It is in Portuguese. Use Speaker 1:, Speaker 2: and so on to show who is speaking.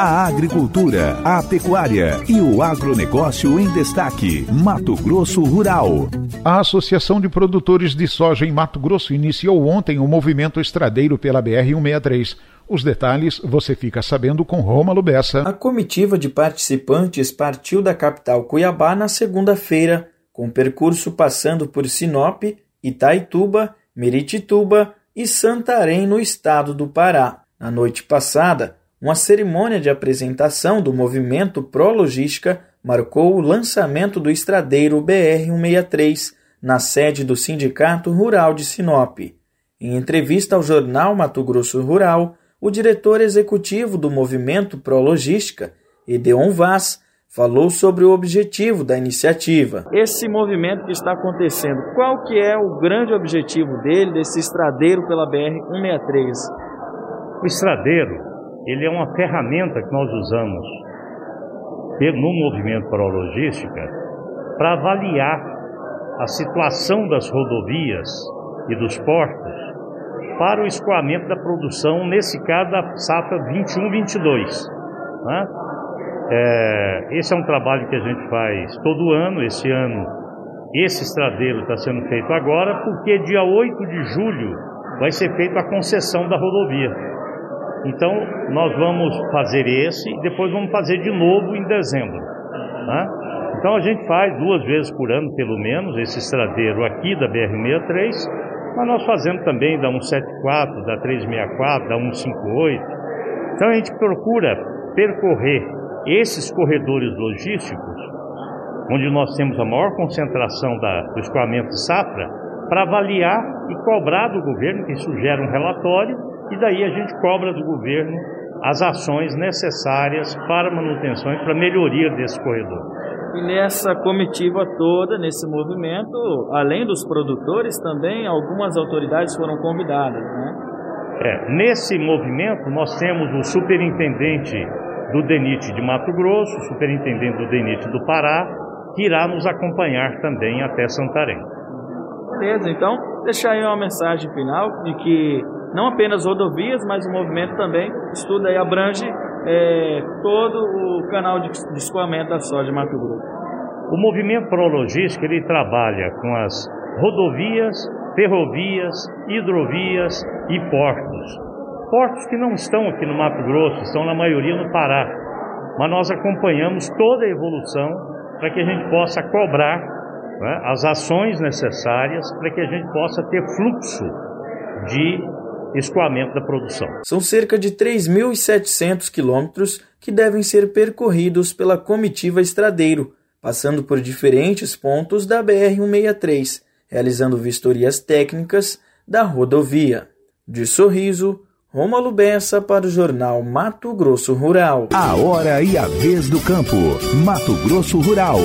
Speaker 1: A agricultura, a pecuária e o agronegócio em destaque. Mato Grosso Rural.
Speaker 2: A Associação de Produtores de Soja em Mato Grosso iniciou ontem o movimento estradeiro pela BR-163. Os detalhes você fica sabendo com Roma Lubessa.
Speaker 3: A comitiva de participantes partiu da capital Cuiabá na segunda-feira, com percurso passando por Sinop, Itaituba, Meritituba e Santarém, no estado do Pará. Na noite passada, uma cerimônia de apresentação do movimento Pró-Logística marcou o lançamento do estradeiro BR-163 na sede do Sindicato Rural de Sinop. Em entrevista ao jornal Mato Grosso Rural, o diretor executivo do movimento Pró-Logística, Edeon Vaz, falou sobre o objetivo da iniciativa.
Speaker 4: Esse movimento que está acontecendo, qual que é o grande objetivo dele, desse estradeiro pela BR-163?
Speaker 5: O estradeiro ele é uma ferramenta que nós usamos no movimento para logística para avaliar a situação das rodovias e dos portos para o escoamento da produção, nesse caso da safra 21-22. Né? É, esse é um trabalho que a gente faz todo ano. Esse ano, esse estradeiro está sendo feito agora, porque dia 8 de julho vai ser feita a concessão da rodovia. Então, nós vamos fazer esse e depois vamos fazer de novo em dezembro. Né? Então, a gente faz duas vezes por ano, pelo menos, esse estradeiro aqui da BR-63, mas nós fazemos também da 174, da 364, da 158. Então, a gente procura percorrer esses corredores logísticos, onde nós temos a maior concentração da, do escoamento de safra, para avaliar e cobrar do governo, que sugere um relatório, e daí a gente cobra do governo as ações necessárias para manutenção e para melhoria desse corredor.
Speaker 4: E nessa comitiva toda, nesse movimento, além dos produtores, também algumas autoridades foram convidadas, né?
Speaker 5: É, nesse movimento nós temos o superintendente do DENIT de Mato Grosso, o superintendente do DENIT do Pará, que irá nos acompanhar também até Santarém.
Speaker 4: Beleza, então deixar aí uma mensagem final de que não apenas rodovias, mas o movimento também estuda e abrange é, todo o canal de, de escoamento da soja de Mato Grosso.
Speaker 5: O movimento Prologística ele trabalha com as rodovias, ferrovias, hidrovias e portos. Portos que não estão aqui no Mato Grosso, estão na maioria no Pará. Mas nós acompanhamos toda a evolução para que a gente possa cobrar né, as ações necessárias para que a gente possa ter fluxo de escoamento da produção.
Speaker 3: São cerca de 3.700 quilômetros que devem ser percorridos pela comitiva Estradeiro, passando por diferentes pontos da BR-163, realizando vistorias técnicas da rodovia. De Sorriso, Rômulo Bessa para o jornal Mato Grosso Rural.
Speaker 1: A hora e a vez do campo. Mato Grosso Rural.